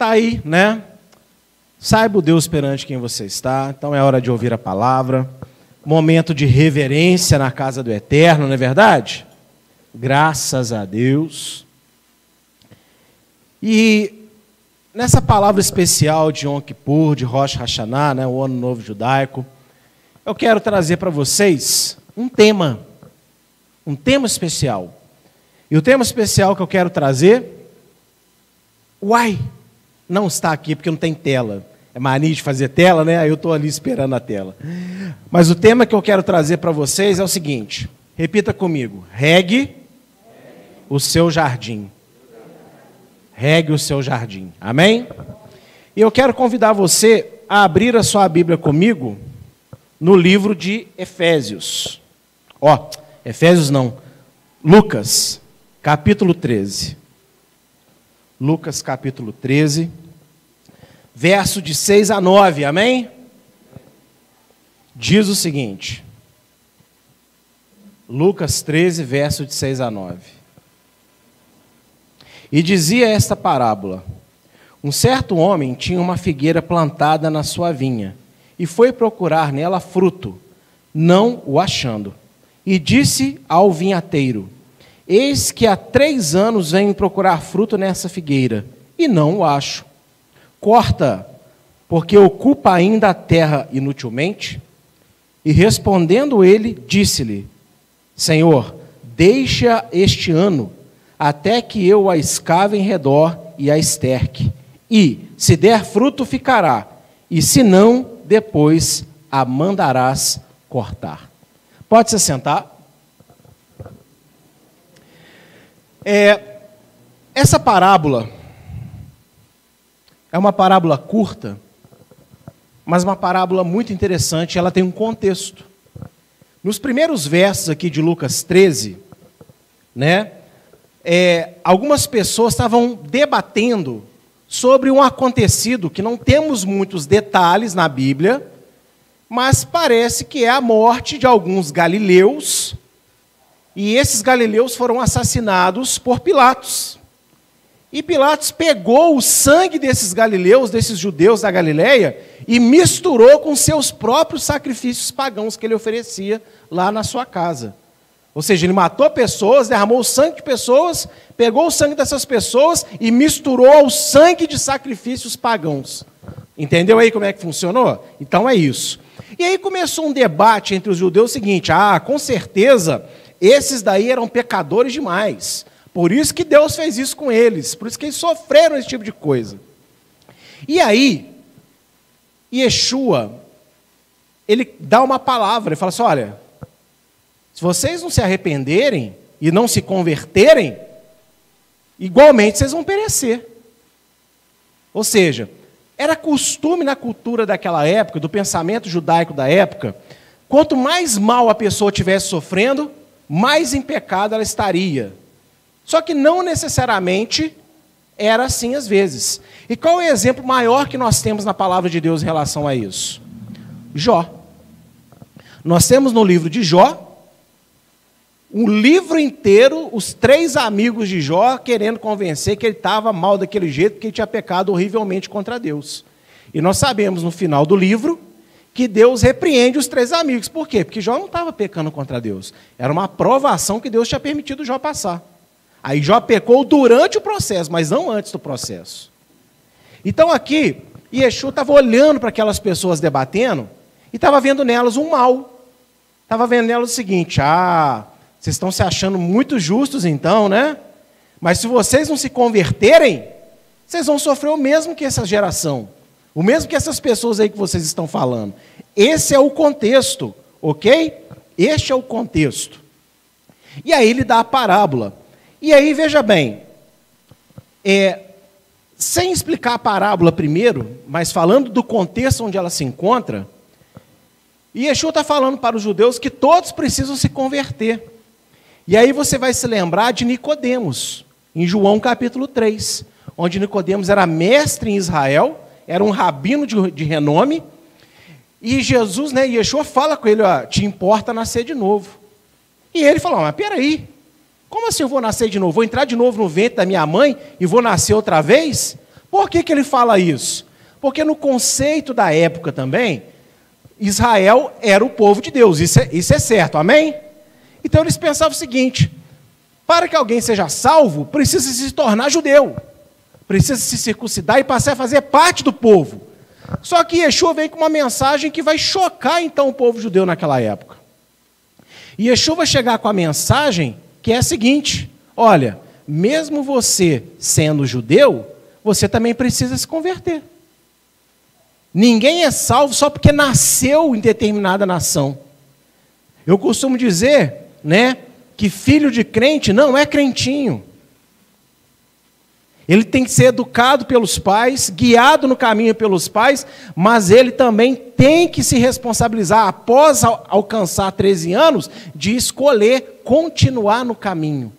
Tá aí, né? Saiba o Deus perante quem você está. Então é hora de ouvir a palavra. Momento de reverência na casa do Eterno, não é verdade? Graças a Deus. E nessa palavra especial de Yom Kippur, de Rosh Hashanah, né, o Ano Novo Judaico, eu quero trazer para vocês um tema, um tema especial. E o tema especial que eu quero trazer, uai, não está aqui porque não tem tela. É mania de fazer tela, né? Aí eu estou ali esperando a tela. Mas o tema que eu quero trazer para vocês é o seguinte: repita comigo, regue o seu jardim. Regue o seu jardim. Amém? E eu quero convidar você a abrir a sua Bíblia comigo no livro de Efésios. Ó, Efésios não, Lucas, capítulo 13. Lucas, capítulo 13, verso de 6 a 9, amém? Diz o seguinte, Lucas 13, verso de 6 a 9. E dizia esta parábola: Um certo homem tinha uma figueira plantada na sua vinha e foi procurar nela fruto, não o achando. E disse ao vinhateiro: Eis que há três anos venho procurar fruto nessa figueira, e não o acho. Corta, porque ocupa ainda a terra inutilmente. E respondendo ele, disse-lhe: Senhor, deixa este ano, até que eu a escave em redor e a esterque. E, se der fruto, ficará, e se não, depois a mandarás cortar. Pode se sentar. É, essa parábola é uma parábola curta, mas uma parábola muito interessante, ela tem um contexto. Nos primeiros versos aqui de Lucas 13, né, é, algumas pessoas estavam debatendo sobre um acontecido que não temos muitos detalhes na Bíblia, mas parece que é a morte de alguns galileus, e esses galileus foram assassinados por Pilatos. E Pilatos pegou o sangue desses galileus, desses judeus da Galileia, e misturou com seus próprios sacrifícios pagãos que ele oferecia lá na sua casa. Ou seja, ele matou pessoas, derramou o sangue de pessoas, pegou o sangue dessas pessoas e misturou ao sangue de sacrifícios pagãos. Entendeu aí como é que funcionou? Então é isso. E aí começou um debate entre os judeus o seguinte: ah, com certeza esses daí eram pecadores demais. Por isso que Deus fez isso com eles, por isso que eles sofreram esse tipo de coisa. E aí, Yeshua, ele dá uma palavra, ele fala assim: olha, se vocês não se arrependerem e não se converterem, igualmente vocês vão perecer. Ou seja, era costume na cultura daquela época, do pensamento judaico da época, quanto mais mal a pessoa estivesse sofrendo, mais em pecado ela estaria. Só que não necessariamente era assim às vezes. E qual é o exemplo maior que nós temos na palavra de Deus em relação a isso? Jó. Nós temos no livro de Jó um livro inteiro, os três amigos de Jó querendo convencer que ele estava mal daquele jeito, porque ele tinha pecado horrivelmente contra Deus. E nós sabemos no final do livro que Deus repreende os três amigos. Por quê? Porque Jó não estava pecando contra Deus. Era uma aprovação que Deus tinha permitido Jó passar. Aí Jó pecou durante o processo, mas não antes do processo. Então aqui, Yeshua estava olhando para aquelas pessoas debatendo e estava vendo nelas um mal. Estava vendo nelas o seguinte: ah, vocês estão se achando muito justos então, né? Mas se vocês não se converterem, vocês vão sofrer o mesmo que essa geração. O mesmo que essas pessoas aí que vocês estão falando. Esse é o contexto, ok? Este é o contexto. E aí ele dá a parábola. E aí, veja bem, é, sem explicar a parábola primeiro, mas falando do contexto onde ela se encontra, Yeshua está falando para os judeus que todos precisam se converter. E aí você vai se lembrar de Nicodemos, em João capítulo 3, onde Nicodemos era mestre em Israel, era um rabino de, de renome, e Jesus, né, Yeshua fala com ele, ó, te importa nascer de novo. E ele falou, mas peraí, como assim eu vou nascer de novo? Vou entrar de novo no ventre da minha mãe e vou nascer outra vez? Por que, que ele fala isso? Porque no conceito da época também, Israel era o povo de Deus, isso é, isso é certo, amém? Então eles pensavam o seguinte: para que alguém seja salvo, precisa se tornar judeu, precisa se circuncidar e passar a fazer parte do povo. Só que Yeshua vem com uma mensagem que vai chocar então o povo judeu naquela época. E Yeshua vai chegar com a mensagem que é a seguinte: olha, mesmo você sendo judeu, você também precisa se converter. Ninguém é salvo só porque nasceu em determinada nação. Eu costumo dizer, né, que filho de crente não é crentinho. Ele tem que ser educado pelos pais, guiado no caminho pelos pais, mas ele também tem que se responsabilizar, após alcançar 13 anos, de escolher continuar no caminho.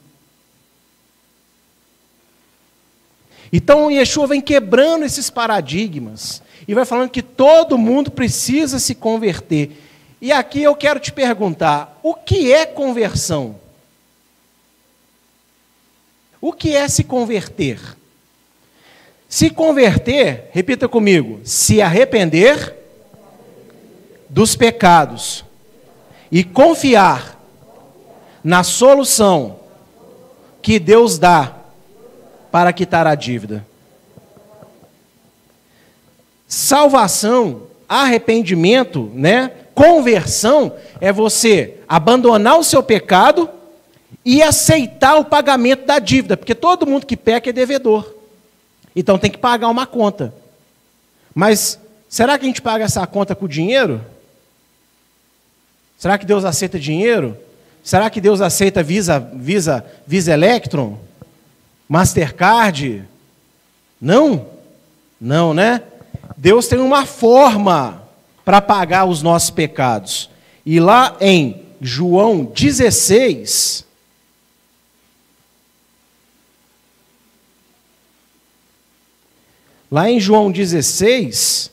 Então Yeshua vem quebrando esses paradigmas e vai falando que todo mundo precisa se converter. E aqui eu quero te perguntar: o que é conversão? O que é se converter? Se converter, repita comigo, se arrepender dos pecados e confiar na solução que Deus dá para quitar a dívida. Salvação, arrependimento, né? Conversão é você abandonar o seu pecado e aceitar o pagamento da dívida, porque todo mundo que peca é devedor. Então tem que pagar uma conta. Mas será que a gente paga essa conta com dinheiro? Será que Deus aceita dinheiro? Será que Deus aceita Visa, Visa, Visa Electron? Mastercard? Não? Não, né? Deus tem uma forma para pagar os nossos pecados. E lá em João 16, lá em João 16,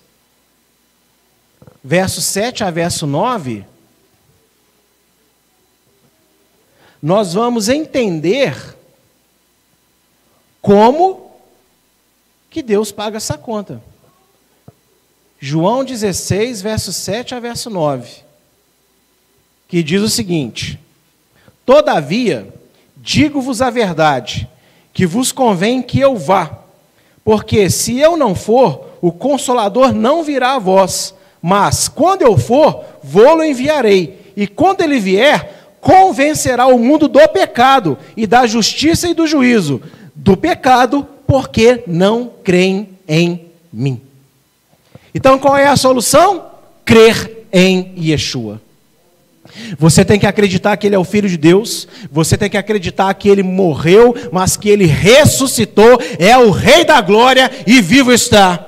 verso 7 a verso 9, nós vamos entender como que Deus paga essa conta? João 16, verso 7 a verso 9, que diz o seguinte: Todavia, digo-vos a verdade, que vos convém que eu vá, porque se eu não for, o consolador não virá a vós, mas quando eu for, vou-lo enviarei, e quando ele vier, convencerá o mundo do pecado e da justiça e do juízo do pecado, porque não creem em mim. Então qual é a solução? Crer em Yeshua. Você tem que acreditar que Ele é o Filho de Deus, você tem que acreditar que Ele morreu, mas que Ele ressuscitou, é o Rei da Glória e vivo está.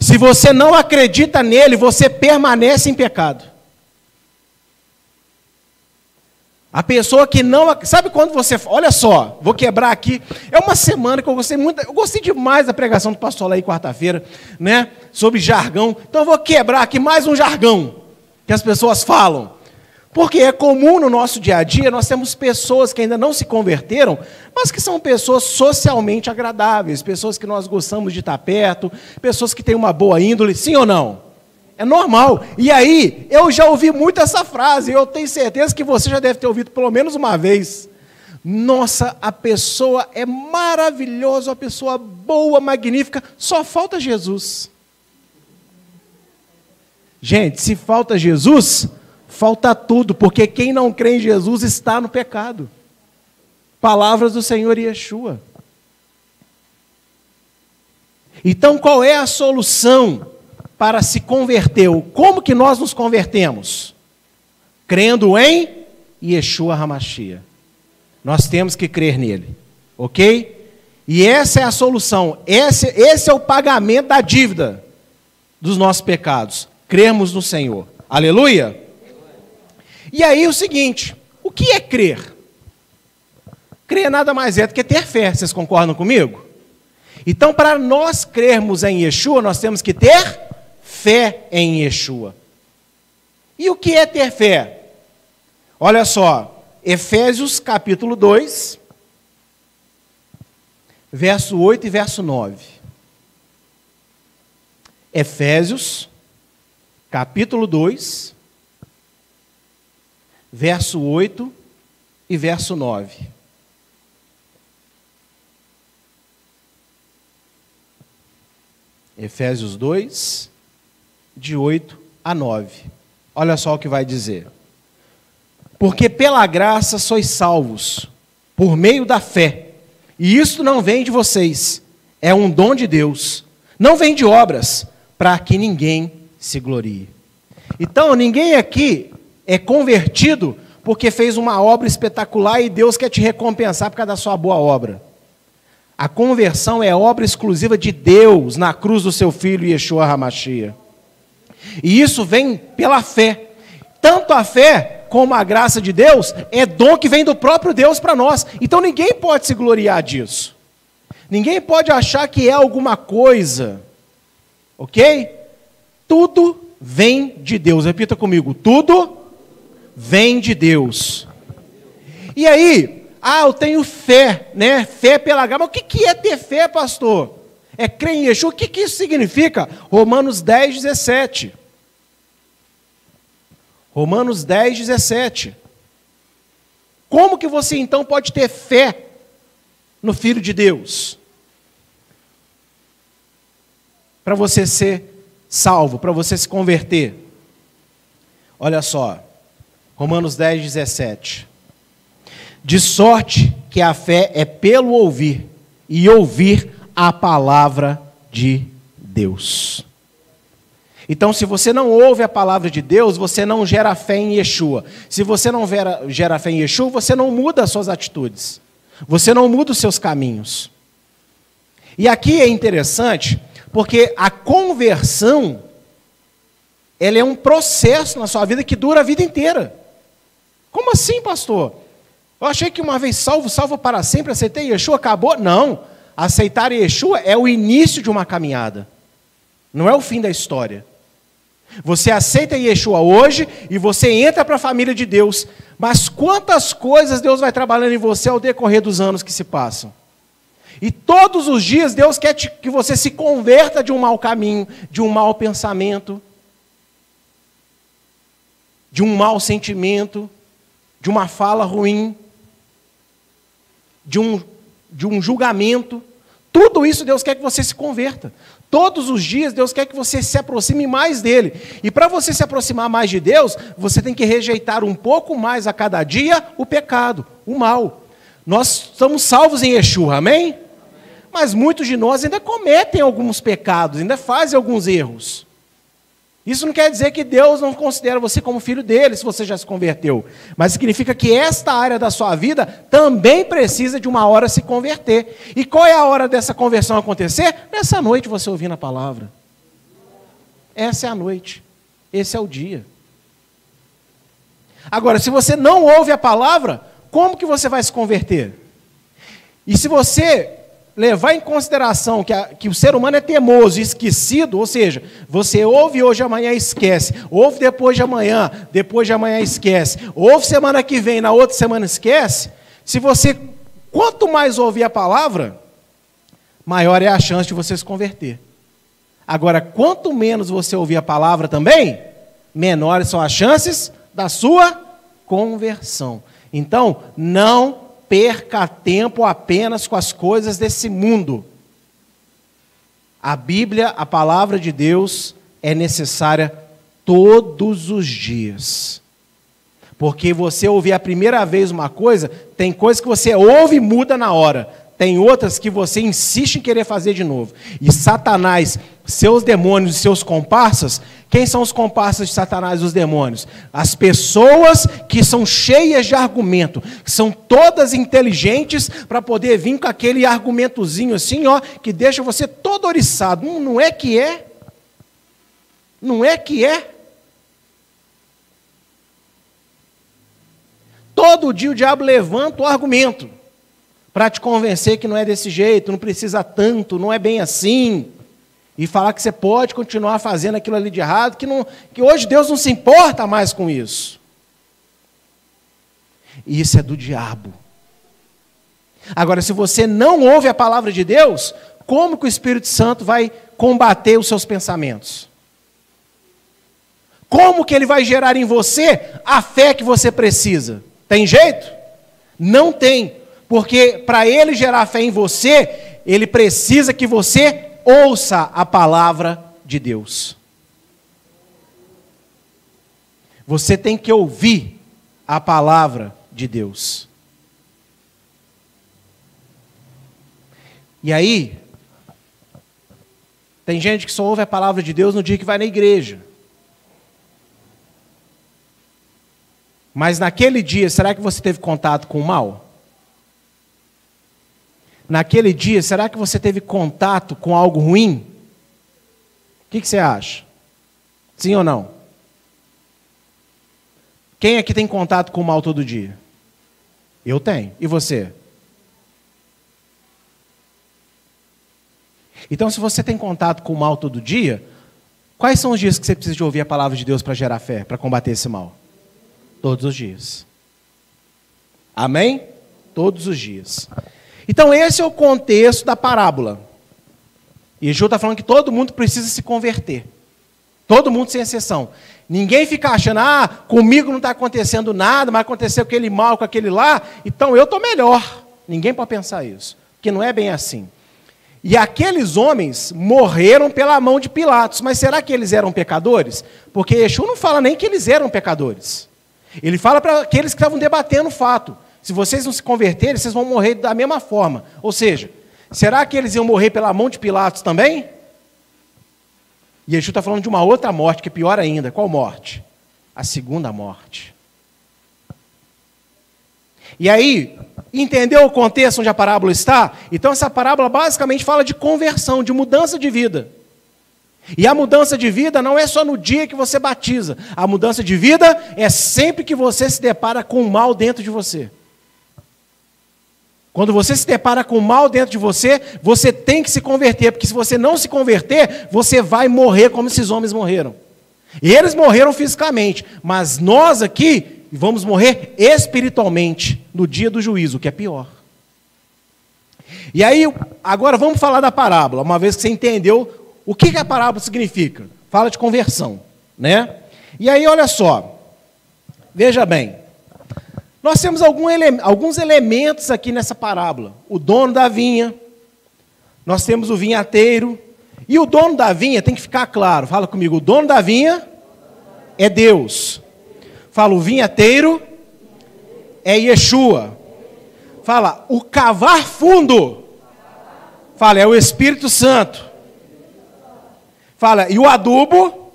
Se você não acredita nele, você permanece em pecado. A pessoa que não. Sabe quando você. Olha só, vou quebrar aqui. É uma semana que eu gostei muito. Eu gostei demais da pregação do pastor lá aí quarta-feira, né? Sobre jargão. Então eu vou quebrar aqui mais um jargão que as pessoas falam. Porque é comum no nosso dia a dia, nós temos pessoas que ainda não se converteram, mas que são pessoas socialmente agradáveis, pessoas que nós gostamos de estar perto, pessoas que têm uma boa índole, sim ou não? É normal. E aí, eu já ouvi muito essa frase, eu tenho certeza que você já deve ter ouvido pelo menos uma vez. Nossa, a pessoa é maravilhosa, uma pessoa boa, magnífica, só falta Jesus. Gente, se falta Jesus, falta tudo, porque quem não crê em Jesus está no pecado. Palavras do Senhor Yeshua. Então, qual é a solução? para se converter. Como que nós nos convertemos? Crendo em Yeshua Hamashia. Nós temos que crer nele. Ok? E essa é a solução. Esse, esse é o pagamento da dívida dos nossos pecados. Cremos no Senhor. Aleluia? E aí o seguinte: o que é crer? Crer nada mais é do que ter fé. Vocês concordam comigo? Então, para nós crermos em Yeshua, nós temos que ter fé em Yeshua. E o que é ter fé? Olha só, Efésios capítulo 2, verso 8 e verso 9. Efésios, capítulo 2, verso 8 e verso 9. Efésios 2, de 8 a 9. Olha só o que vai dizer. Porque pela graça sois salvos, por meio da fé. E isso não vem de vocês, é um dom de Deus. Não vem de obras, para que ninguém se glorie. Então, ninguém aqui é convertido porque fez uma obra espetacular e Deus quer te recompensar por causa da sua boa obra. A conversão é obra exclusiva de Deus na cruz do seu filho Yeshua Hamashia. E isso vem pela fé. Tanto a fé como a graça de Deus é dom que vem do próprio Deus para nós. Então ninguém pode se gloriar disso. Ninguém pode achar que é alguma coisa. Ok? Tudo vem de Deus. Repita comigo: tudo vem de Deus. E aí, ah, eu tenho fé, né? Fé pela graça. Mas o que é ter fé, pastor? É crer em Yeshua. O que isso significa? Romanos 10, 17. Romanos 10, 17. Como que você então pode ter fé no Filho de Deus? Para você ser salvo, para você se converter. Olha só, Romanos 10, 17. De sorte que a fé é pelo ouvir, e ouvir a palavra de Deus. Então, se você não ouve a palavra de Deus, você não gera fé em Yeshua. Se você não gera, fé em Yeshua, você não muda as suas atitudes. Você não muda os seus caminhos. E aqui é interessante, porque a conversão, ela é um processo na sua vida que dura a vida inteira. Como assim, pastor? Eu achei que uma vez salvo, salvo para sempre, aceitei Yeshua, acabou? Não. Aceitar Yeshua é o início de uma caminhada. Não é o fim da história. Você aceita Yeshua hoje e você entra para a família de Deus. Mas quantas coisas Deus vai trabalhando em você ao decorrer dos anos que se passam? E todos os dias Deus quer te, que você se converta de um mau caminho, de um mau pensamento, de um mau sentimento, de uma fala ruim, de um, de um julgamento. Tudo isso Deus quer que você se converta. Todos os dias Deus quer que você se aproxime mais dele. E para você se aproximar mais de Deus, você tem que rejeitar um pouco mais a cada dia o pecado, o mal. Nós estamos salvos em Yeshua, amém? Mas muitos de nós ainda cometem alguns pecados, ainda fazem alguns erros. Isso não quer dizer que Deus não considera você como filho dele se você já se converteu, mas significa que esta área da sua vida também precisa de uma hora se converter. E qual é a hora dessa conversão acontecer? Nessa noite você ouvindo a palavra. Essa é a noite, esse é o dia. Agora, se você não ouve a palavra, como que você vai se converter? E se você levar em consideração que, a, que, o ser humano é teimoso esquecido, ou seja, você ouve hoje, amanhã esquece, ouve depois de amanhã, depois de amanhã esquece, ouve semana que vem, na outra semana esquece. Se você, quanto mais ouvir a palavra, maior é a chance de você se converter. Agora, quanto menos você ouvir a palavra também, menores são as chances da sua conversão. Então, não perca tempo apenas com as coisas desse mundo. A Bíblia, a palavra de Deus, é necessária todos os dias. Porque você ouvir a primeira vez uma coisa, tem coisas que você ouve e muda na hora. Tem outras que você insiste em querer fazer de novo. E Satanás, seus demônios e seus comparsas, quem são os comparsas de Satanás e os demônios? As pessoas que são cheias de argumento, que são todas inteligentes para poder vir com aquele argumentozinho assim, ó, que deixa você todo oriçado. Hum, não é que é? Não é que é? Todo dia o diabo levanta o argumento para te convencer que não é desse jeito, não precisa tanto, não é bem assim. E falar que você pode continuar fazendo aquilo ali de errado, que, não, que hoje Deus não se importa mais com isso. E isso é do diabo. Agora, se você não ouve a palavra de Deus, como que o Espírito Santo vai combater os seus pensamentos? Como que ele vai gerar em você a fé que você precisa? Tem jeito? Não tem. Porque para ele gerar fé em você, ele precisa que você ouça a palavra de Deus. Você tem que ouvir a palavra de Deus. E aí, tem gente que só ouve a palavra de Deus no dia que vai na igreja. Mas naquele dia, será que você teve contato com o mal? Naquele dia, será que você teve contato com algo ruim? O que, que você acha? Sim ou não? Quem aqui tem contato com o mal todo dia? Eu tenho. E você? Então, se você tem contato com o mal todo dia, quais são os dias que você precisa de ouvir a palavra de Deus para gerar fé, para combater esse mal? Todos os dias. Amém? Todos os dias. Então, esse é o contexto da parábola. E Yeshua está falando que todo mundo precisa se converter. Todo mundo sem exceção. Ninguém fica achando, ah, comigo não está acontecendo nada, mas aconteceu aquele mal com aquele lá, então eu estou melhor. Ninguém pode pensar isso. Porque não é bem assim. E aqueles homens morreram pela mão de Pilatos. Mas será que eles eram pecadores? Porque Yeshua não fala nem que eles eram pecadores. Ele fala para aqueles que estavam debatendo o fato. Se vocês não se converterem, vocês vão morrer da mesma forma. Ou seja, será que eles iam morrer pela mão de Pilatos também? E Yeshua está falando de uma outra morte, que é pior ainda. Qual morte? A segunda morte. E aí, entendeu o contexto onde a parábola está? Então, essa parábola basicamente fala de conversão, de mudança de vida. E a mudança de vida não é só no dia que você batiza. A mudança de vida é sempre que você se depara com o mal dentro de você. Quando você se depara com o mal dentro de você, você tem que se converter, porque se você não se converter, você vai morrer como esses homens morreram. E eles morreram fisicamente, mas nós aqui vamos morrer espiritualmente no dia do juízo, que é pior. E aí, agora vamos falar da parábola, uma vez que você entendeu o que, a parábola significa. Fala de conversão, né? E aí, olha só, veja bem, nós temos ele alguns elementos aqui nessa parábola. O dono da vinha, nós temos o vinhateiro, e o dono da vinha tem que ficar claro, fala comigo, o dono da vinha é Deus. Fala, o vinhateiro é Yeshua. Fala, o cavar fundo. Fala, é o Espírito Santo. Fala, e o adubo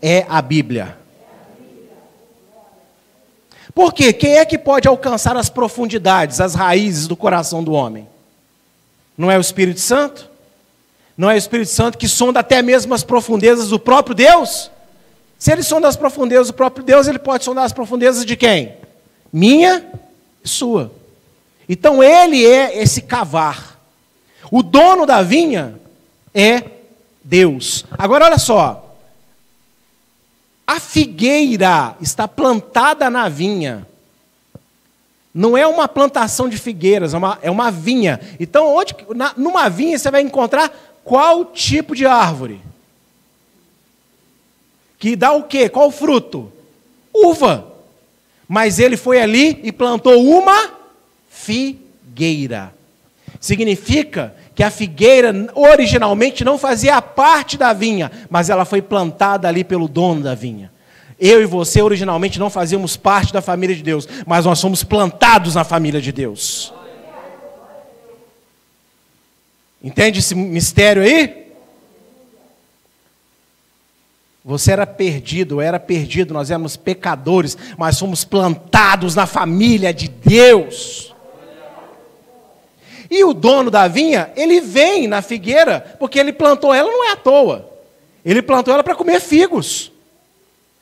é a Bíblia. Por quê? Quem é que pode alcançar as profundidades, as raízes do coração do homem? Não é o Espírito Santo? Não é o Espírito Santo que sonda até mesmo as profundezas do próprio Deus? Se ele sonda as profundezas do próprio Deus, ele pode sondar as profundezas de quem? Minha e sua. Então ele é esse cavar. O dono da vinha é Deus. Agora olha só. A figueira está plantada na vinha. Não é uma plantação de figueiras, é uma, é uma vinha. Então, onde, na, numa vinha você vai encontrar qual tipo de árvore? que dá o quê? Qual fruto? Uva. Mas ele foi ali e plantou uma figueira. Significa que a figueira originalmente não fazia parte da vinha, mas ela foi plantada ali pelo dono da vinha. Eu e você originalmente não fazíamos parte da família de Deus, mas nós somos plantados na família de Deus. Entende esse mistério aí? Você era perdido, era perdido, nós éramos pecadores, mas fomos plantados na família de Deus. E o dono da vinha, ele vem na figueira, porque ele plantou ela não é à toa. Ele plantou ela para comer figos.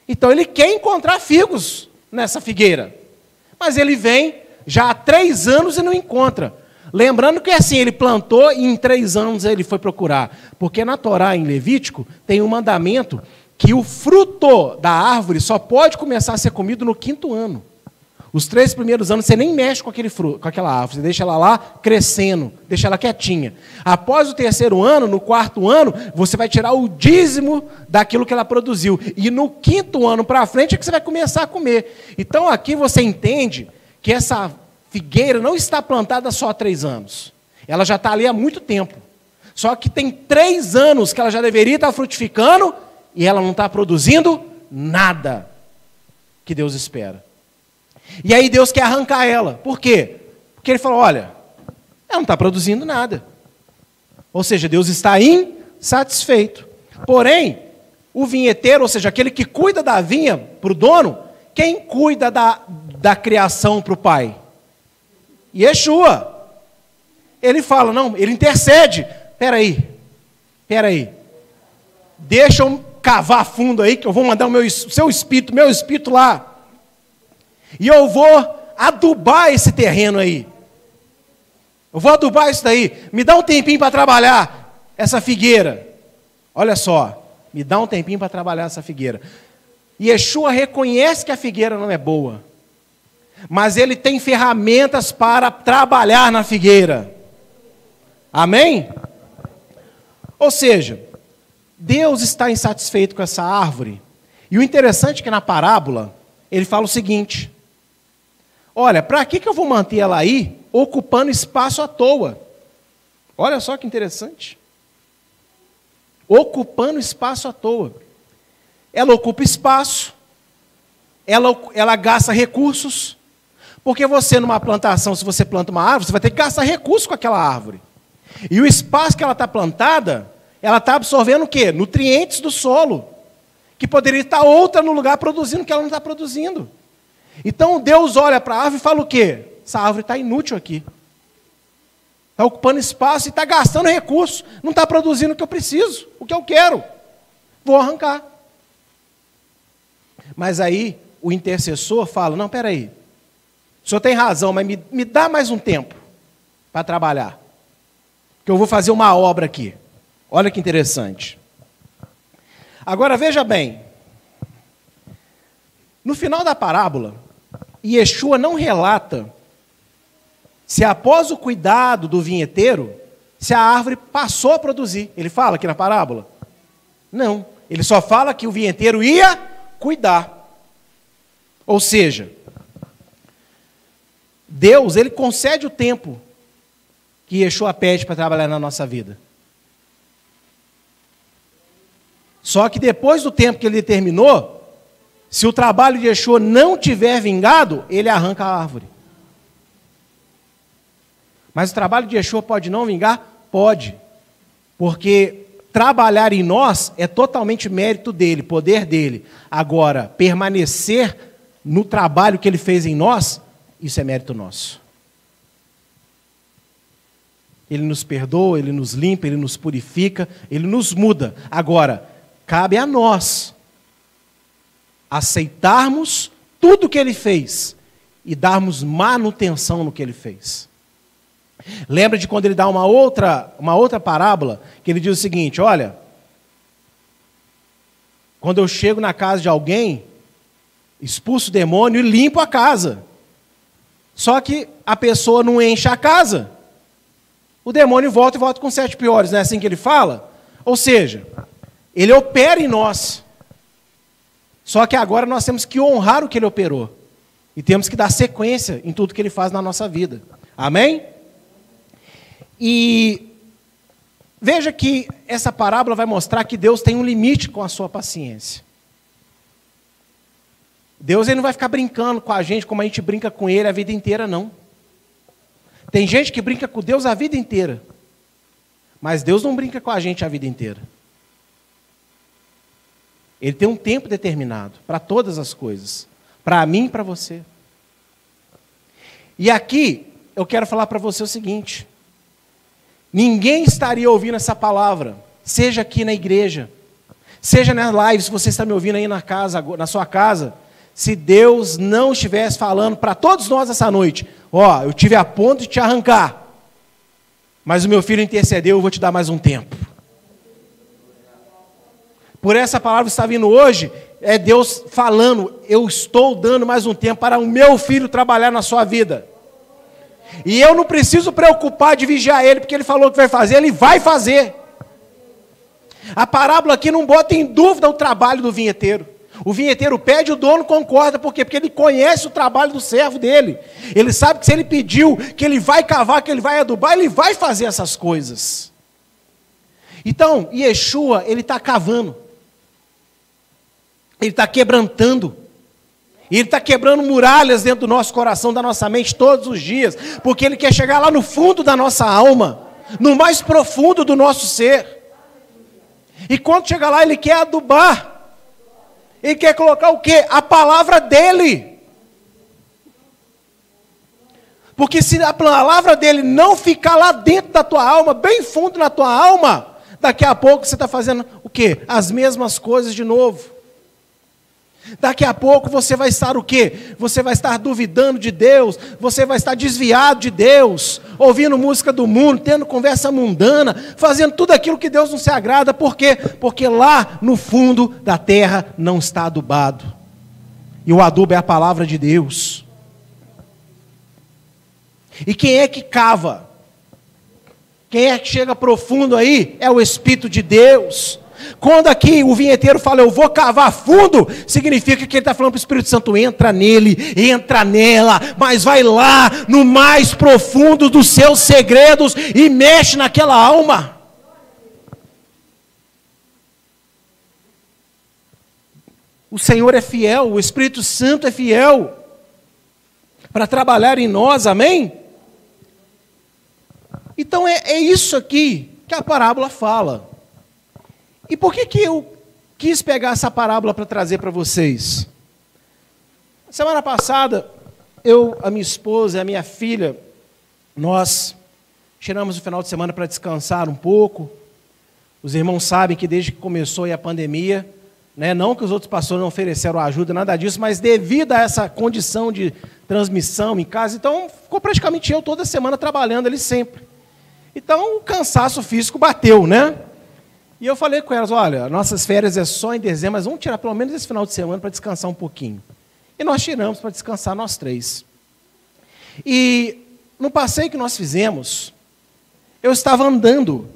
Então ele quer encontrar figos nessa figueira. Mas ele vem já há três anos e não encontra. Lembrando que assim, ele plantou e em três anos ele foi procurar. Porque na Torá, em Levítico, tem um mandamento que o fruto da árvore só pode começar a ser comido no quinto ano. Os três primeiros anos você nem mexe com, aquele fruto, com aquela árvore, você deixa ela lá crescendo, deixa ela quietinha. Após o terceiro ano, no quarto ano, você vai tirar o dízimo daquilo que ela produziu. E no quinto ano para frente é que você vai começar a comer. Então aqui você entende que essa figueira não está plantada só há três anos. Ela já está ali há muito tempo. Só que tem três anos que ela já deveria estar frutificando e ela não está produzindo nada que Deus espera. E aí Deus quer arrancar ela. Por quê? Porque ele falou: olha, ela não está produzindo nada. Ou seja, Deus está insatisfeito. Porém, o vinheteiro, ou seja, aquele que cuida da vinha para o dono, quem cuida da, da criação para o pai? Yeshua. Ele fala, não, ele intercede. Espera aí, espera aí. Deixa eu cavar fundo aí, que eu vou mandar o meu, seu espírito, meu espírito lá. E eu vou adubar esse terreno aí. Eu vou adubar isso daí. Me dá um tempinho para trabalhar essa figueira. Olha só, me dá um tempinho para trabalhar essa figueira. E Yeshua reconhece que a figueira não é boa, mas ele tem ferramentas para trabalhar na figueira. Amém? Ou seja, Deus está insatisfeito com essa árvore. E o interessante é que na parábola, ele fala o seguinte: Olha, para que, que eu vou manter ela aí, ocupando espaço à toa? Olha só que interessante. Ocupando espaço à toa. Ela ocupa espaço, ela, ela gasta recursos, porque você, numa plantação, se você planta uma árvore, você vai ter que gastar recursos com aquela árvore. E o espaço que ela está plantada, ela está absorvendo o quê? Nutrientes do solo, que poderia estar outra no lugar produzindo que ela não está produzindo. Então Deus olha para a árvore e fala o quê? Essa árvore está inútil aqui. Está ocupando espaço e está gastando recursos. Não está produzindo o que eu preciso, o que eu quero. Vou arrancar. Mas aí o intercessor fala: não, peraí. O senhor tem razão, mas me, me dá mais um tempo para trabalhar. Que eu vou fazer uma obra aqui. Olha que interessante. Agora veja bem. No final da parábola, Yeshua não relata se após o cuidado do vinheteiro, se a árvore passou a produzir. Ele fala aqui na parábola? Não. Ele só fala que o vinheteiro ia cuidar. Ou seja, Deus, ele concede o tempo que Yeshua pede para trabalhar na nossa vida. Só que depois do tempo que ele determinou, se o trabalho de Yeshua não tiver vingado, ele arranca a árvore. Mas o trabalho de Yeshua pode não vingar? Pode. Porque trabalhar em nós é totalmente mérito dele, poder dele. Agora, permanecer no trabalho que ele fez em nós, isso é mérito nosso. Ele nos perdoa, ele nos limpa, ele nos purifica, ele nos muda. Agora, cabe a nós aceitarmos tudo o que ele fez e darmos manutenção no que ele fez. Lembra de quando ele dá uma outra, uma outra parábola, que ele diz o seguinte: olha, quando eu chego na casa de alguém, expulso o demônio e limpo a casa. Só que a pessoa não enche a casa. O demônio volta e volta com sete piores, não é assim que ele fala? Ou seja, ele opera em nós. Só que agora nós temos que honrar o que ele operou. E temos que dar sequência em tudo que ele faz na nossa vida. Amém? E veja que essa parábola vai mostrar que Deus tem um limite com a sua paciência. Deus ele não vai ficar brincando com a gente como a gente brinca com ele a vida inteira, não. Tem gente que brinca com Deus a vida inteira. Mas Deus não brinca com a gente a vida inteira. Ele tem um tempo determinado para todas as coisas, para mim e para você. E aqui eu quero falar para você o seguinte: ninguém estaria ouvindo essa palavra, seja aqui na igreja, seja nas lives, se você está me ouvindo aí na casa, na sua casa, se Deus não estivesse falando para todos nós essa noite, ó, eu tive a ponto de te arrancar, mas o meu filho intercedeu, eu vou te dar mais um tempo por essa palavra está vindo hoje, é Deus falando: eu estou dando mais um tempo para o meu filho trabalhar na sua vida. E eu não preciso preocupar de vigiar ele, porque ele falou que vai fazer, ele vai fazer. A parábola aqui não bota em dúvida o trabalho do vinheteiro. O vinheteiro pede, o dono concorda, por quê? Porque ele conhece o trabalho do servo dele. Ele sabe que se ele pediu, que ele vai cavar, que ele vai adubar, ele vai fazer essas coisas. Então, Yeshua, ele está cavando. Ele está quebrantando. Ele está quebrando muralhas dentro do nosso coração, da nossa mente, todos os dias. Porque Ele quer chegar lá no fundo da nossa alma, no mais profundo do nosso ser. E quando chegar lá, Ele quer adubar. Ele quer colocar o quê? A palavra dEle. Porque se a palavra dele não ficar lá dentro da tua alma, bem fundo na tua alma, daqui a pouco você está fazendo o quê? As mesmas coisas de novo. Daqui a pouco você vai estar o quê? Você vai estar duvidando de Deus, você vai estar desviado de Deus, ouvindo música do mundo, tendo conversa mundana, fazendo tudo aquilo que Deus não se agrada, por quê? Porque lá no fundo da terra não está adubado. E o adubo é a palavra de Deus. E quem é que cava? Quem é que chega profundo aí? É o Espírito de Deus. Quando aqui o vinheteiro fala, eu vou cavar fundo, significa que ele está falando para o Espírito Santo: entra nele, entra nela, mas vai lá no mais profundo dos seus segredos e mexe naquela alma. O Senhor é fiel, o Espírito Santo é fiel para trabalhar em nós, amém? Então é, é isso aqui que a parábola fala. E por que, que eu quis pegar essa parábola para trazer para vocês? Semana passada, eu, a minha esposa e a minha filha, nós tiramos o final de semana para descansar um pouco. Os irmãos sabem que desde que começou a pandemia, né, não que os outros pastores não ofereceram ajuda, nada disso, mas devido a essa condição de transmissão em casa, então ficou praticamente eu toda semana trabalhando ali sempre. Então o cansaço físico bateu, né? E eu falei com elas: olha, nossas férias é só em dezembro, mas vamos tirar pelo menos esse final de semana para descansar um pouquinho. E nós tiramos para descansar nós três. E no passeio que nós fizemos, eu estava andando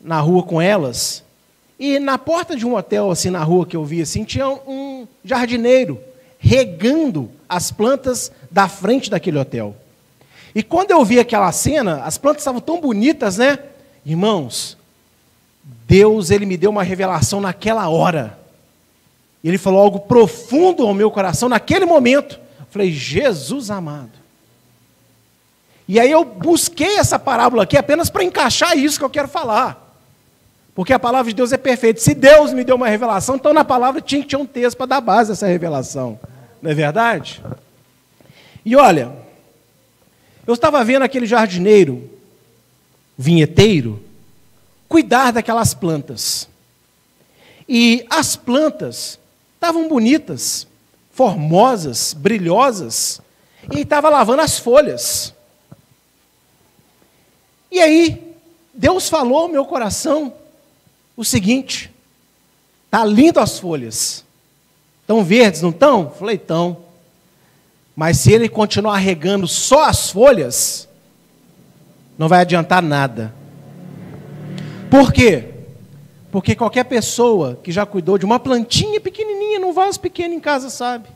na rua com elas, e na porta de um hotel, assim, na rua que eu vi, assim, tinha um jardineiro regando as plantas da frente daquele hotel. E quando eu vi aquela cena, as plantas estavam tão bonitas, né? Irmãos, Deus ele me deu uma revelação naquela hora. Ele falou algo profundo ao meu coração naquele momento. Eu falei, Jesus amado. E aí eu busquei essa parábola aqui apenas para encaixar isso que eu quero falar. Porque a palavra de Deus é perfeita. Se Deus me deu uma revelação, então na palavra tinha que ter um texto para dar base a essa revelação. Não é verdade? E olha, eu estava vendo aquele jardineiro, vinheteiro, cuidar daquelas plantas. E as plantas estavam bonitas, formosas, brilhosas, e estava lavando as folhas. E aí, Deus falou ao meu coração o seguinte: tá lindo as folhas. Estão verdes, não estão? Falei, estão. Mas se ele continuar regando só as folhas, não vai adiantar nada. Por quê? Porque qualquer pessoa que já cuidou de uma plantinha pequenininha, num vaso pequeno em casa, sabe.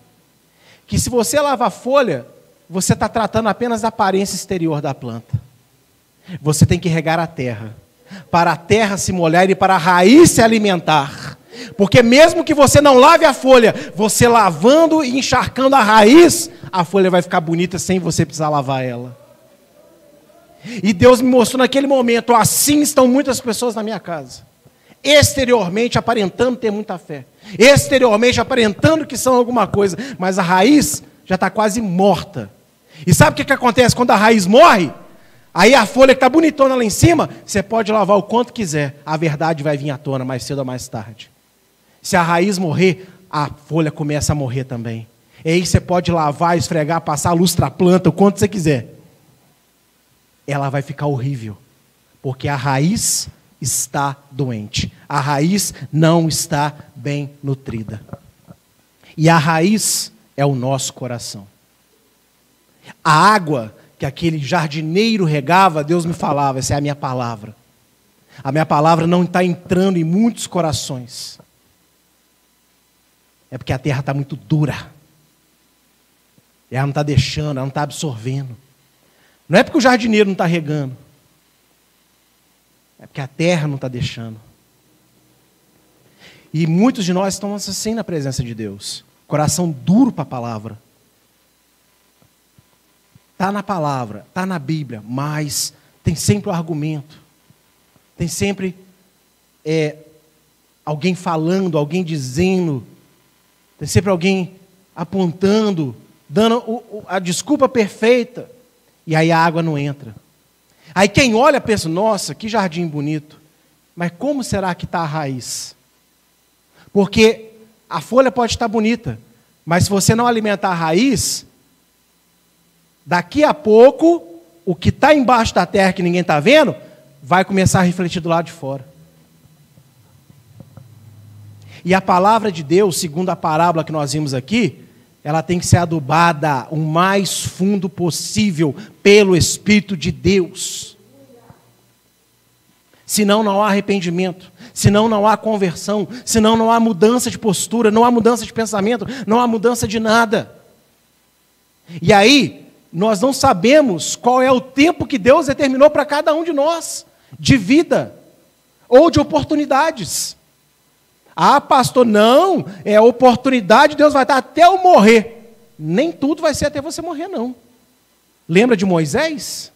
Que se você lavar folha, você está tratando apenas da aparência exterior da planta. Você tem que regar a terra. Para a terra se molhar e para a raiz se alimentar. Porque mesmo que você não lave a folha, você lavando e encharcando a raiz, a folha vai ficar bonita sem você precisar lavar ela. E Deus me mostrou naquele momento: assim estão muitas pessoas na minha casa. Exteriormente aparentando ter muita fé. Exteriormente aparentando que são alguma coisa. Mas a raiz já está quase morta. E sabe o que, que acontece quando a raiz morre? Aí a folha que está bonitona lá em cima, você pode lavar o quanto quiser. A verdade vai vir à tona mais cedo ou mais tarde. Se a raiz morrer, a folha começa a morrer também. E aí você pode lavar, esfregar, passar a lustra planta, o quanto você quiser ela vai ficar horrível, porque a raiz está doente. A raiz não está bem nutrida. E a raiz é o nosso coração. A água que aquele jardineiro regava, Deus me falava, essa é a minha palavra. A minha palavra não está entrando em muitos corações. É porque a terra está muito dura. Ela não está deixando, ela não está absorvendo. Não é porque o jardineiro não está regando. É porque a terra não está deixando. E muitos de nós estamos assim na presença de Deus. Coração duro para a palavra. Está na palavra, está na Bíblia, mas tem sempre o argumento. Tem sempre é, alguém falando, alguém dizendo. Tem sempre alguém apontando, dando a desculpa perfeita. E aí a água não entra. Aí quem olha pensa: nossa, que jardim bonito. Mas como será que está a raiz? Porque a folha pode estar bonita, mas se você não alimentar a raiz, daqui a pouco, o que está embaixo da terra que ninguém está vendo, vai começar a refletir do lado de fora. E a palavra de Deus, segundo a parábola que nós vimos aqui, ela tem que ser adubada o mais fundo possível pelo Espírito de Deus. Senão não há arrependimento, senão não há conversão, senão não há mudança de postura, não há mudança de pensamento, não há mudança de nada. E aí, nós não sabemos qual é o tempo que Deus determinou para cada um de nós, de vida ou de oportunidades. Ah, pastor, não, é oportunidade, Deus vai estar até eu morrer. Nem tudo vai ser até você morrer, não. Lembra de Moisés?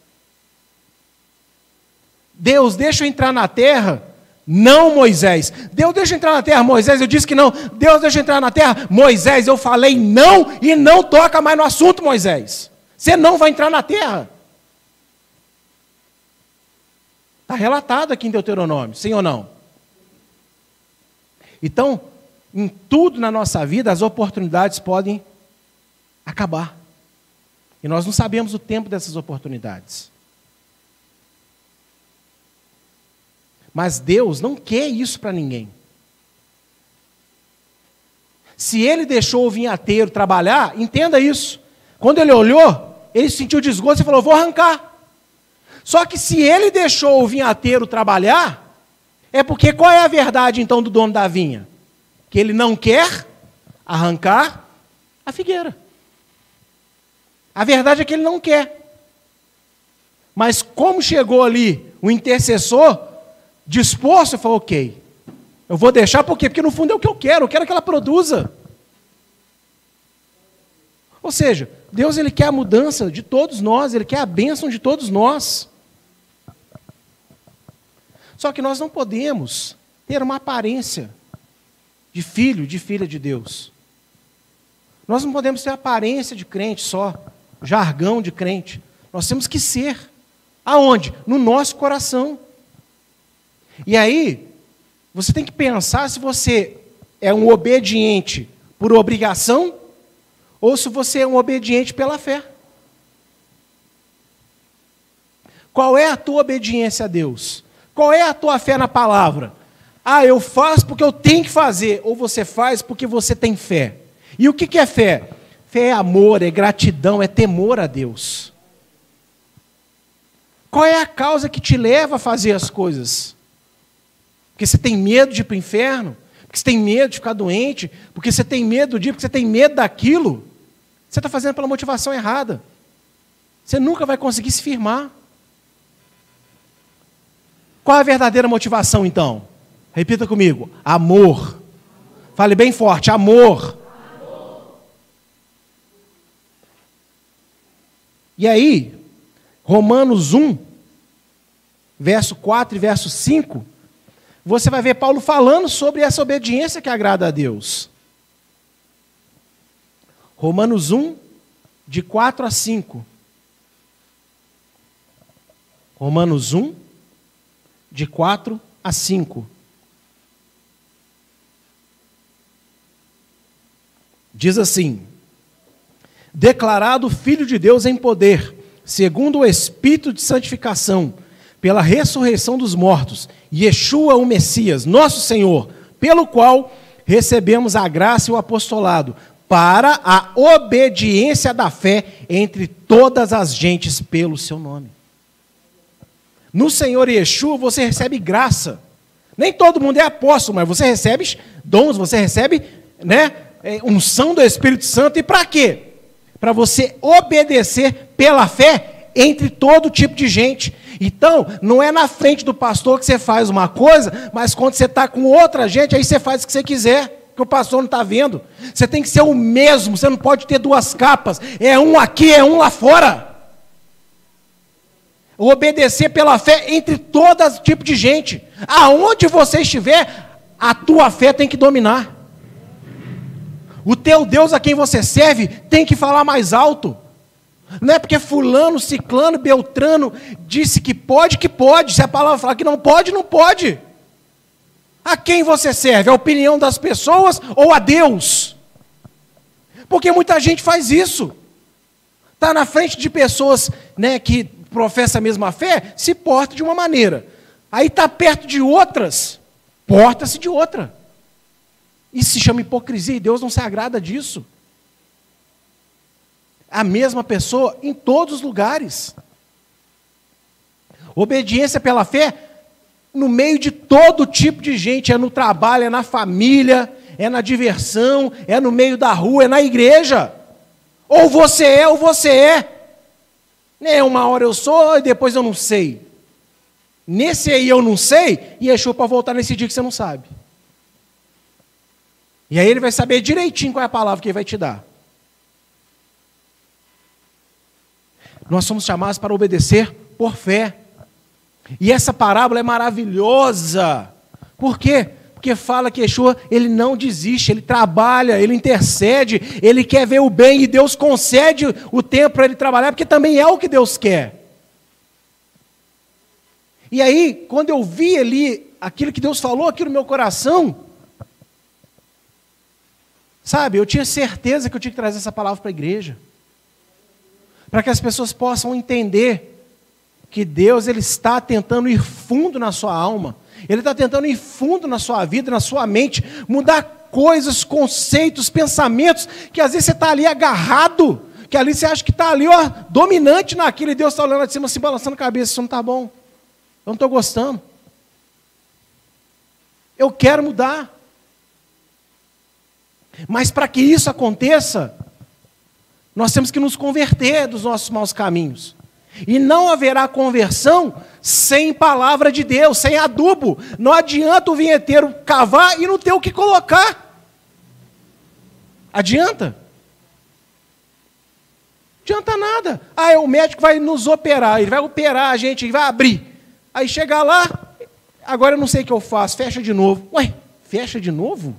Deus, deixa eu entrar na terra. Não, Moisés. Deus, deixa eu entrar na terra. Moisés, eu disse que não. Deus, deixa eu entrar na terra. Moisés, eu falei não e não toca mais no assunto, Moisés. Você não vai entrar na terra. Está relatado aqui em Deuteronômio, sim ou não? Então, em tudo na nossa vida, as oportunidades podem acabar. E nós não sabemos o tempo dessas oportunidades. Mas Deus não quer isso para ninguém. Se ele deixou o vinhateiro trabalhar, entenda isso. Quando ele olhou, ele sentiu desgosto e falou: Vou arrancar. Só que se ele deixou o vinhateiro trabalhar, é porque qual é a verdade então do dono da vinha? Que ele não quer arrancar a figueira. A verdade é que ele não quer. Mas como chegou ali o intercessor disposto, ele falou: ok, eu vou deixar por quê? Porque no fundo é o que eu quero, eu quero que ela produza. Ou seja, Deus ele quer a mudança de todos nós, ele quer a bênção de todos nós. Só que nós não podemos ter uma aparência de filho, de filha de Deus. Nós não podemos ter aparência de crente só, jargão de crente. Nós temos que ser. Aonde? No nosso coração. E aí, você tem que pensar se você é um obediente por obrigação ou se você é um obediente pela fé. Qual é a tua obediência a Deus? Qual é a tua fé na palavra? Ah, eu faço porque eu tenho que fazer, ou você faz porque você tem fé. E o que é fé? Fé é amor, é gratidão, é temor a Deus. Qual é a causa que te leva a fazer as coisas? Porque você tem medo de ir para o inferno? Porque você tem medo de ficar doente? Porque você tem medo do dia? Porque você tem medo daquilo? Você está fazendo pela motivação errada. Você nunca vai conseguir se firmar. Qual é a verdadeira motivação então? Repita comigo: amor. Fale bem forte: amor. amor. E aí, Romanos 1, verso 4 e verso 5, você vai ver Paulo falando sobre essa obediência que agrada a Deus. Romanos 1, de 4 a 5. Romanos 1, de 4 a 5. Diz assim: Declarado Filho de Deus em poder, segundo o Espírito de santificação, pela ressurreição dos mortos, Yeshua, o Messias, nosso Senhor, pelo qual recebemos a graça e o apostolado, para a obediência da fé entre todas as gentes pelo seu nome. No Senhor Yeshua você recebe graça. Nem todo mundo é apóstolo, mas você recebe dons, você recebe né, é, unção do Espírito Santo. E para quê? Para você obedecer pela fé entre todo tipo de gente. Então, não é na frente do pastor que você faz uma coisa, mas quando você está com outra gente, aí você faz o que você quiser, que o pastor não está vendo. Você tem que ser o mesmo, você não pode ter duas capas. É um aqui, é um lá fora. Obedecer pela fé entre todo tipo de gente. Aonde você estiver, a tua fé tem que dominar. O teu Deus a quem você serve tem que falar mais alto. Não é porque fulano, ciclano, beltrano disse que pode, que pode. Se a palavra falar que não pode, não pode. A quem você serve? A opinião das pessoas ou a Deus? Porque muita gente faz isso. Está na frente de pessoas né, que professam a mesma fé, se porta de uma maneira. Aí está perto de outras, porta-se de outra. Isso se chama hipocrisia e Deus não se agrada disso a mesma pessoa em todos os lugares. Obediência pela fé no meio de todo tipo de gente, é no trabalho, é na família, é na diversão, é no meio da rua, é na igreja. Ou você é, ou você é. É uma hora eu sou e depois eu não sei. Nesse aí eu não sei, e achou para voltar nesse dia que você não sabe. E aí ele vai saber direitinho qual é a palavra que ele vai te dar. Nós somos chamados para obedecer por fé. E essa parábola é maravilhosa. Por quê? Porque fala que Yeshua, ele não desiste, ele trabalha, ele intercede, ele quer ver o bem e Deus concede o tempo para ele trabalhar, porque também é o que Deus quer. E aí, quando eu vi ali aquilo que Deus falou aqui no meu coração, sabe, eu tinha certeza que eu tinha que trazer essa palavra para a igreja para que as pessoas possam entender que Deus ele está tentando ir fundo na sua alma, Ele está tentando ir fundo na sua vida, na sua mente, mudar coisas, conceitos, pensamentos, que às vezes você está ali agarrado, que ali você acha que está ali, ó, dominante naquilo, e Deus está olhando lá de cima, se balançando a cabeça, isso não está bom, eu não estou gostando. Eu quero mudar. Mas para que isso aconteça, nós temos que nos converter dos nossos maus caminhos. E não haverá conversão sem palavra de Deus, sem adubo. Não adianta o vinheteiro cavar e não ter o que colocar. Adianta? Adianta nada. Ah, é o médico vai nos operar, ele vai operar a gente, ele vai abrir. Aí chegar lá, agora eu não sei o que eu faço, fecha de novo. Ué, fecha de novo?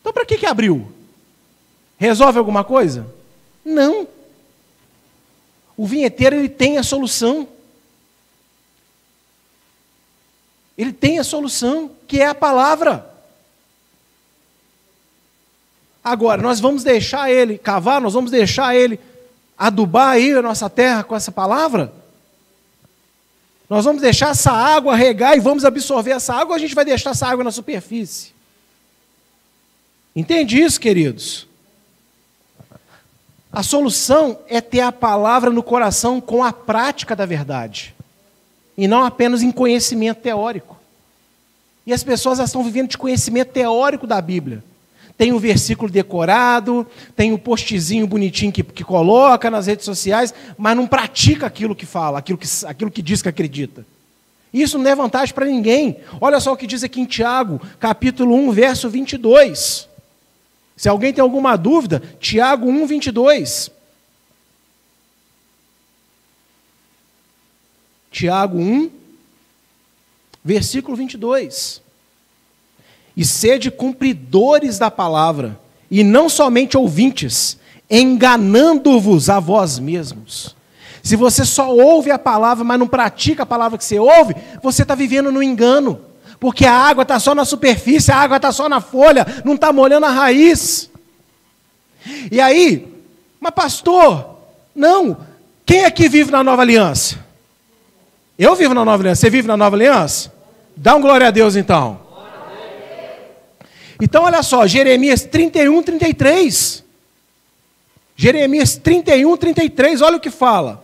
Então para que, que abriu? Resolve alguma coisa? Não. O vinheteiro ele tem a solução. Ele tem a solução, que é a palavra. Agora, nós vamos deixar ele cavar, nós vamos deixar ele adubar aí a nossa terra com essa palavra? Nós vamos deixar essa água regar e vamos absorver essa água ou a gente vai deixar essa água na superfície? Entende isso, queridos? A solução é ter a palavra no coração com a prática da verdade, e não apenas em conhecimento teórico. E as pessoas estão vivendo de conhecimento teórico da Bíblia. Tem o um versículo decorado, tem o um postzinho bonitinho que, que coloca nas redes sociais, mas não pratica aquilo que fala, aquilo que, aquilo que diz que acredita. Isso não é vantagem para ninguém. Olha só o que diz aqui em Tiago, capítulo 1, verso 22. Se alguém tem alguma dúvida, Tiago 1, 22. Tiago 1, versículo 22. E sede cumpridores da palavra, e não somente ouvintes, enganando-vos a vós mesmos. Se você só ouve a palavra, mas não pratica a palavra que você ouve, você está vivendo no engano porque a água está só na superfície, a água está só na folha, não está molhando a raiz. E aí, mas pastor, não, quem aqui vive na nova aliança? Eu vivo na nova aliança. Você vive na nova aliança? Dá um glória a Deus então. Então, olha só, Jeremias 31, 33. Jeremias 31, 33, olha o que fala.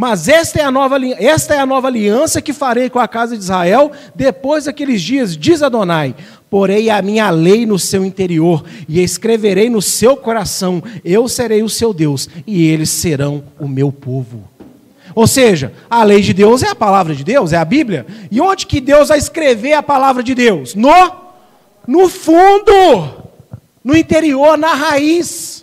Mas esta é, a nova, esta é a nova aliança que farei com a casa de Israel depois daqueles dias, diz Adonai. Porei a minha lei no seu interior e escreverei no seu coração. Eu serei o seu Deus e eles serão o meu povo. Ou seja, a lei de Deus é a palavra de Deus, é a Bíblia. E onde que Deus vai escrever a palavra de Deus? No, no fundo, no interior, na raiz.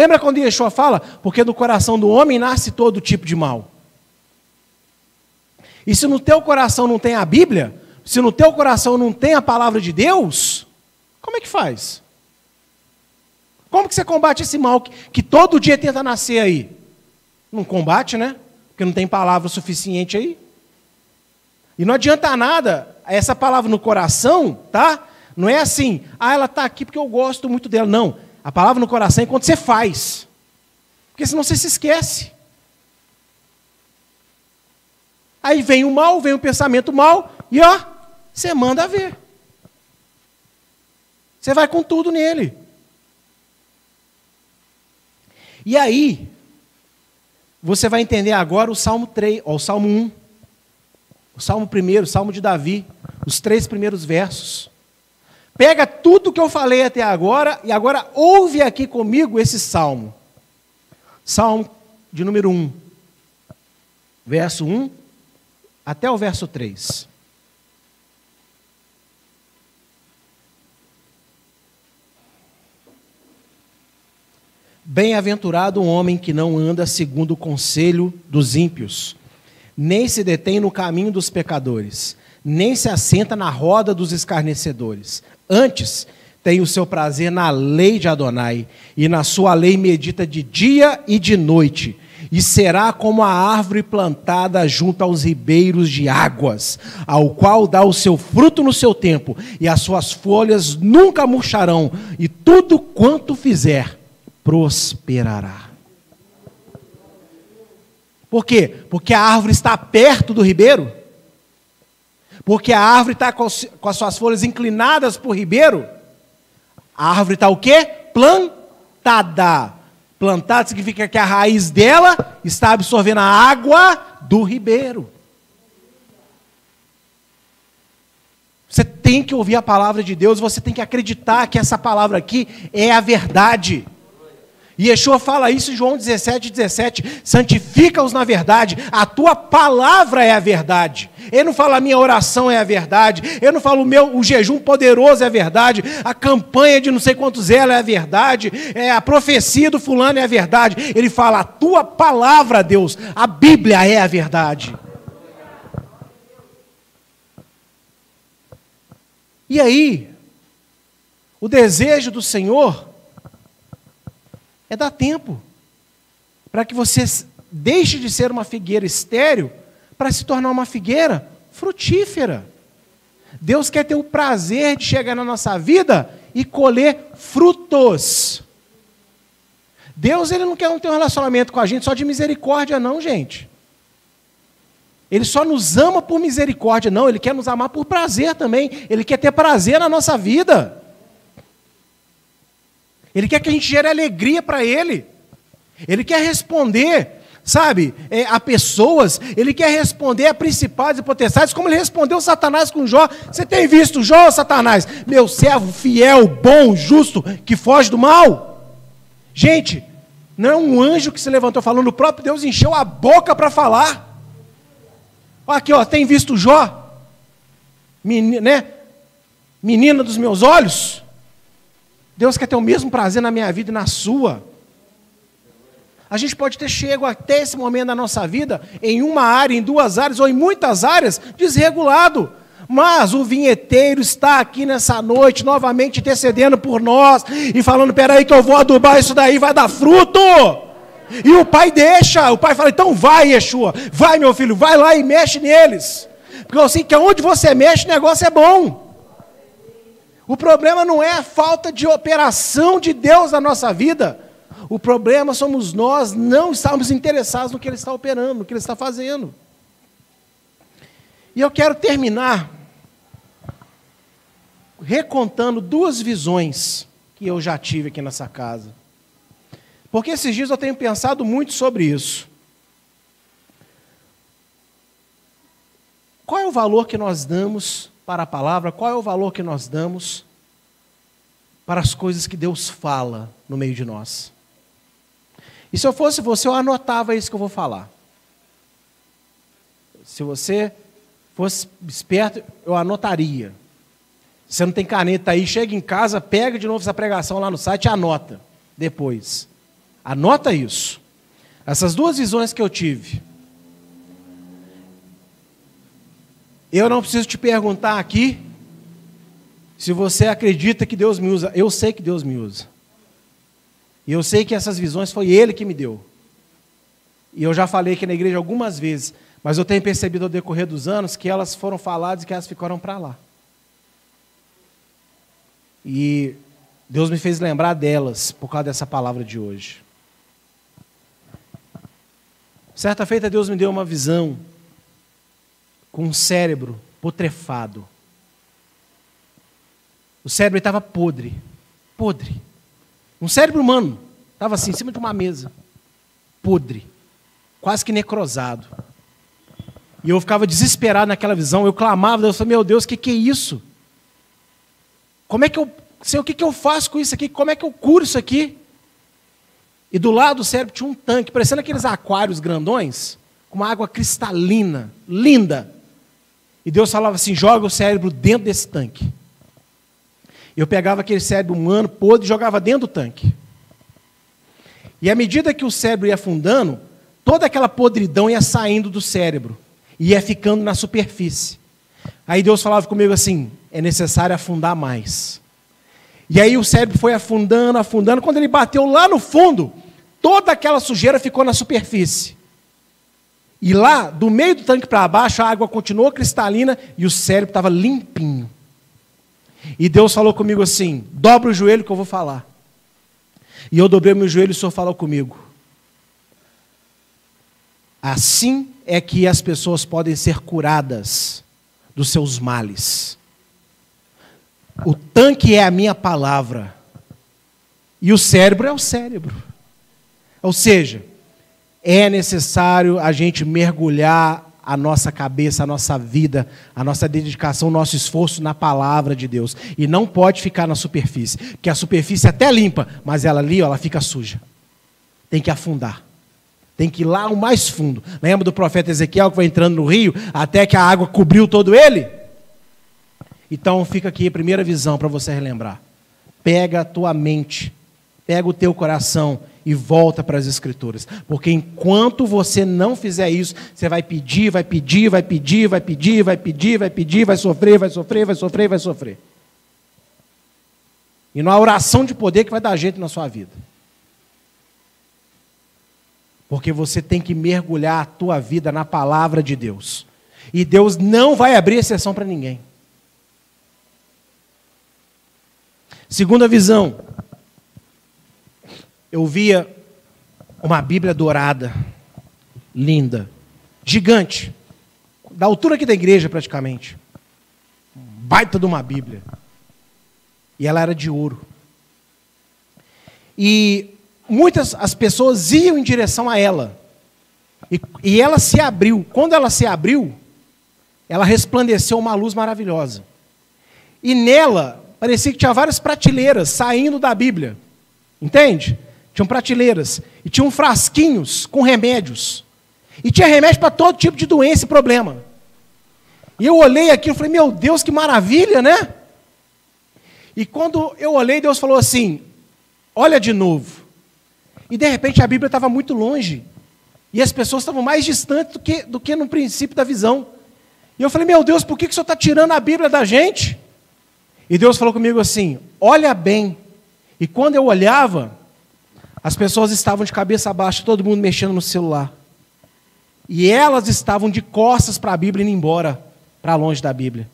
Lembra quando Yeshua fala? Porque do coração do homem nasce todo tipo de mal. E se no teu coração não tem a Bíblia, se no teu coração não tem a palavra de Deus, como é que faz? Como que você combate esse mal que, que todo dia tenta nascer aí? Não combate, né? Porque não tem palavra suficiente aí. E não adianta nada essa palavra no coração, tá? Não é assim, ah, ela está aqui porque eu gosto muito dela. Não. A palavra no coração é quando você faz. Porque senão você se esquece. Aí vem o mal, vem o pensamento mal, e ó, você manda ver. Você vai com tudo nele. E aí, você vai entender agora o Salmo 3, ó, o Salmo 1. O Salmo 1, o Salmo de Davi, os três primeiros versos. Pega tudo que eu falei até agora e agora ouve aqui comigo esse salmo. Salmo de número 1, verso 1 até o verso 3. Bem-aventurado o homem que não anda segundo o conselho dos ímpios, nem se detém no caminho dos pecadores, nem se assenta na roda dos escarnecedores. Antes, tem o seu prazer na lei de Adonai, e na sua lei medita de dia e de noite, e será como a árvore plantada junto aos ribeiros de águas, ao qual dá o seu fruto no seu tempo, e as suas folhas nunca murcharão, e tudo quanto fizer prosperará. Por quê? Porque a árvore está perto do ribeiro? Porque a árvore está com, as suas folhas inclinadas para o ribeiro? A árvore está o quê? Plantada. Plantada significa que a raiz dela está absorvendo a água do ribeiro. Você tem que ouvir a palavra de Deus, você tem que acreditar que essa palavra aqui é a verdade. E Yeshua fala isso em João 17, 17: santifica-os na verdade, a tua palavra é a verdade. Ele não fala a minha oração é a verdade, ele não fala o meu o jejum poderoso é a verdade, a campanha de não sei quantos ela é a verdade, é a profecia do fulano é a verdade. Ele fala a tua palavra, Deus, a Bíblia é a verdade. E aí, o desejo do Senhor é dar tempo para que você deixe de ser uma figueira estéril para se tornar uma figueira frutífera. Deus quer ter o prazer de chegar na nossa vida e colher frutos. Deus ele não quer ter um relacionamento com a gente só de misericórdia, não, gente. Ele só nos ama por misericórdia, não. Ele quer nos amar por prazer também. Ele quer ter prazer na nossa vida. Ele quer que a gente gere alegria para Ele. Ele quer responder, sabe, é, a pessoas. Ele quer responder a principais e potestades, como ele respondeu Satanás com Jó. Você tem visto Jó, Satanás? Meu servo fiel, bom, justo, que foge do mal. Gente, não é um anjo que se levantou falando, o próprio Deus encheu a boca para falar. Aqui, ó, tem visto Jó? Menina, né? Menina dos meus olhos. Deus quer ter o mesmo prazer na minha vida e na sua. A gente pode ter chego até esse momento da nossa vida em uma área, em duas áreas ou em muitas áreas desregulado. Mas o vinheteiro está aqui nessa noite, novamente intercedendo por nós e falando: peraí, que eu vou adubar isso daí, vai dar fruto. E o pai deixa, o pai fala: então vai, Yeshua, vai, meu filho, vai lá e mexe neles. Porque eu sei que onde você mexe, o negócio é bom. O problema não é a falta de operação de Deus na nossa vida. O problema somos nós não estarmos interessados no que ele está operando, no que ele está fazendo. E eu quero terminar recontando duas visões que eu já tive aqui nessa casa. Porque esses dias eu tenho pensado muito sobre isso. Qual é o valor que nós damos para a palavra? Qual é o valor que nós damos para as coisas que Deus fala no meio de nós? E se eu fosse você, eu anotava isso que eu vou falar. Se você fosse esperto, eu anotaria. Se você não tem caneta aí, chega em casa, pega de novo essa pregação lá no site e anota depois. Anota isso. Essas duas visões que eu tive. Eu não preciso te perguntar aqui se você acredita que Deus me usa. Eu sei que Deus me usa. E eu sei que essas visões foi Ele que me deu. E eu já falei aqui na igreja algumas vezes, mas eu tenho percebido ao decorrer dos anos que elas foram faladas e que elas ficaram para lá. E Deus me fez lembrar delas por causa dessa palavra de hoje. Certa feita, Deus me deu uma visão com um cérebro putrefado. O cérebro estava podre, podre. Um cérebro humano estava assim, em cima de uma mesa, podre, quase que necrosado. E eu ficava desesperado naquela visão, eu clamava, eu falei, meu Deus, o que, que é isso? Como é que eu, Senhor, o que, que eu faço com isso aqui? Como é que eu curo isso aqui? E do lado do cérebro tinha um tanque, parecendo aqueles aquários grandões, com uma água cristalina, linda. E Deus falava assim: joga o cérebro dentro desse tanque. Eu pegava aquele cérebro humano podre e jogava dentro do tanque. E à medida que o cérebro ia afundando, toda aquela podridão ia saindo do cérebro e ia ficando na superfície. Aí Deus falava comigo assim: é necessário afundar mais. E aí o cérebro foi afundando, afundando. Quando ele bateu lá no fundo, toda aquela sujeira ficou na superfície. E lá, do meio do tanque para baixo, a água continuou cristalina e o cérebro estava limpinho. E Deus falou comigo assim: dobra o joelho que eu vou falar. E eu dobrei meu joelho e o Senhor falou comigo. Assim é que as pessoas podem ser curadas dos seus males. O tanque é a minha palavra. E o cérebro é o cérebro. Ou seja, é necessário a gente mergulhar a nossa cabeça, a nossa vida, a nossa dedicação, o nosso esforço na palavra de Deus. E não pode ficar na superfície, porque a superfície é até limpa, mas ela ali, ela fica suja. Tem que afundar. Tem que ir lá o mais fundo. Lembra do profeta Ezequiel que foi entrando no rio até que a água cobriu todo ele? Então fica aqui a primeira visão para você relembrar. Pega a tua mente, pega o teu coração e volta para as escrituras. Porque enquanto você não fizer isso, você vai pedir, vai pedir, vai pedir, vai pedir, vai pedir, vai pedir, vai sofrer, vai sofrer, vai sofrer, vai sofrer. E não há oração de poder que vai dar jeito na sua vida. Porque você tem que mergulhar a tua vida na palavra de Deus. E Deus não vai abrir exceção para ninguém. Segunda visão. Eu via uma Bíblia dourada, linda, gigante, da altura aqui da igreja praticamente. Baita de uma Bíblia. E ela era de ouro. E muitas as pessoas iam em direção a ela. E, e ela se abriu. Quando ela se abriu, ela resplandeceu uma luz maravilhosa. E nela parecia que tinha várias prateleiras saindo da Bíblia. Entende? Tinham prateleiras. E tinham frasquinhos com remédios. E tinha remédio para todo tipo de doença e problema. E eu olhei aquilo e falei, meu Deus, que maravilha, né? E quando eu olhei, Deus falou assim: olha de novo. E de repente a Bíblia estava muito longe. E as pessoas estavam mais distantes do que, do que no princípio da visão. E eu falei, meu Deus, por que, que o Senhor está tirando a Bíblia da gente? E Deus falou comigo assim: olha bem. E quando eu olhava, as pessoas estavam de cabeça baixa, todo mundo mexendo no celular. E elas estavam de costas para a Bíblia indo embora, para longe da Bíblia.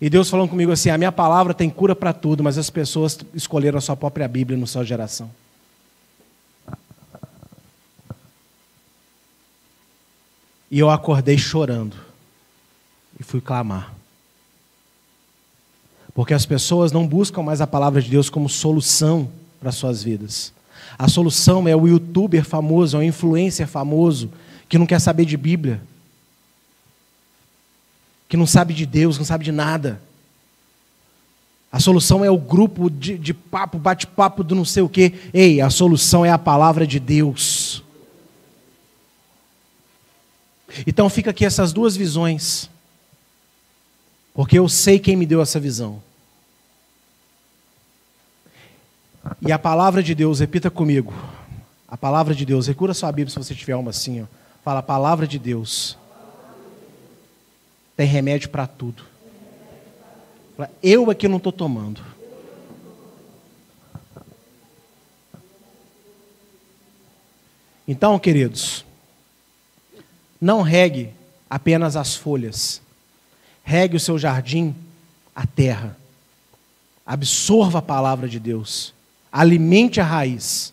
E Deus falou comigo assim: a minha palavra tem cura para tudo, mas as pessoas escolheram a sua própria Bíblia no sua geração. E eu acordei chorando e fui clamar. Porque as pessoas não buscam mais a palavra de Deus como solução para suas vidas. A solução é o youtuber famoso, é o influencer famoso que não quer saber de Bíblia, que não sabe de Deus, não sabe de nada. A solução é o grupo de, de papo, bate-papo do não sei o quê. Ei, a solução é a palavra de Deus. Então fica aqui essas duas visões. Porque eu sei quem me deu essa visão. E a palavra de Deus, repita comigo. A palavra de Deus, recura sua Bíblia se você tiver uma assim, ó. Fala, a palavra de Deus tem remédio para tudo. Eu é que não estou tomando. Então, queridos, não regue apenas as folhas. Regue o seu jardim, a terra. Absorva a palavra de Deus. Alimente a raiz.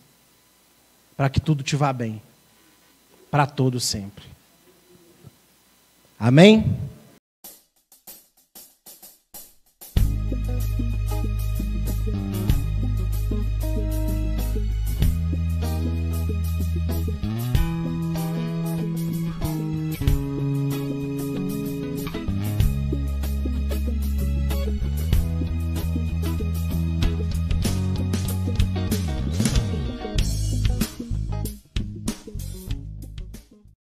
Para que tudo te vá bem. Para todo sempre. Amém?